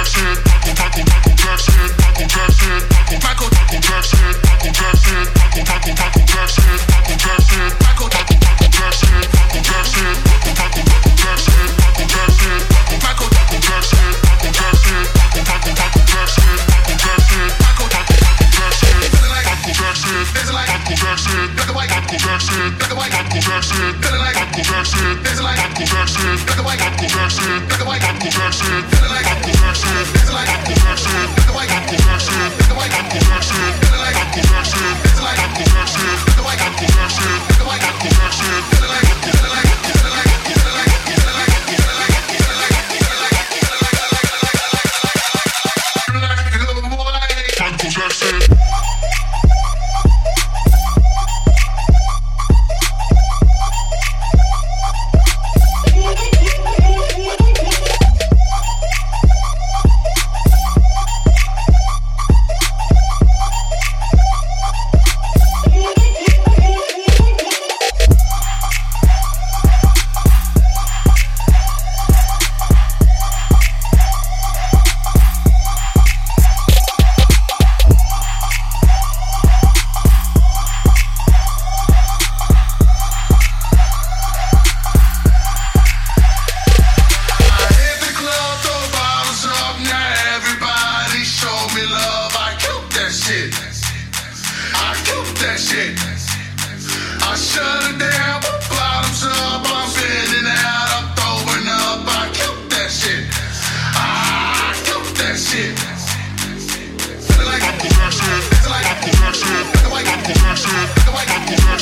Michael Jackson. shit. Nothing like Michael Jackson. Like Michael Jackson. Like Michael Jackson. Like Michael Jackson.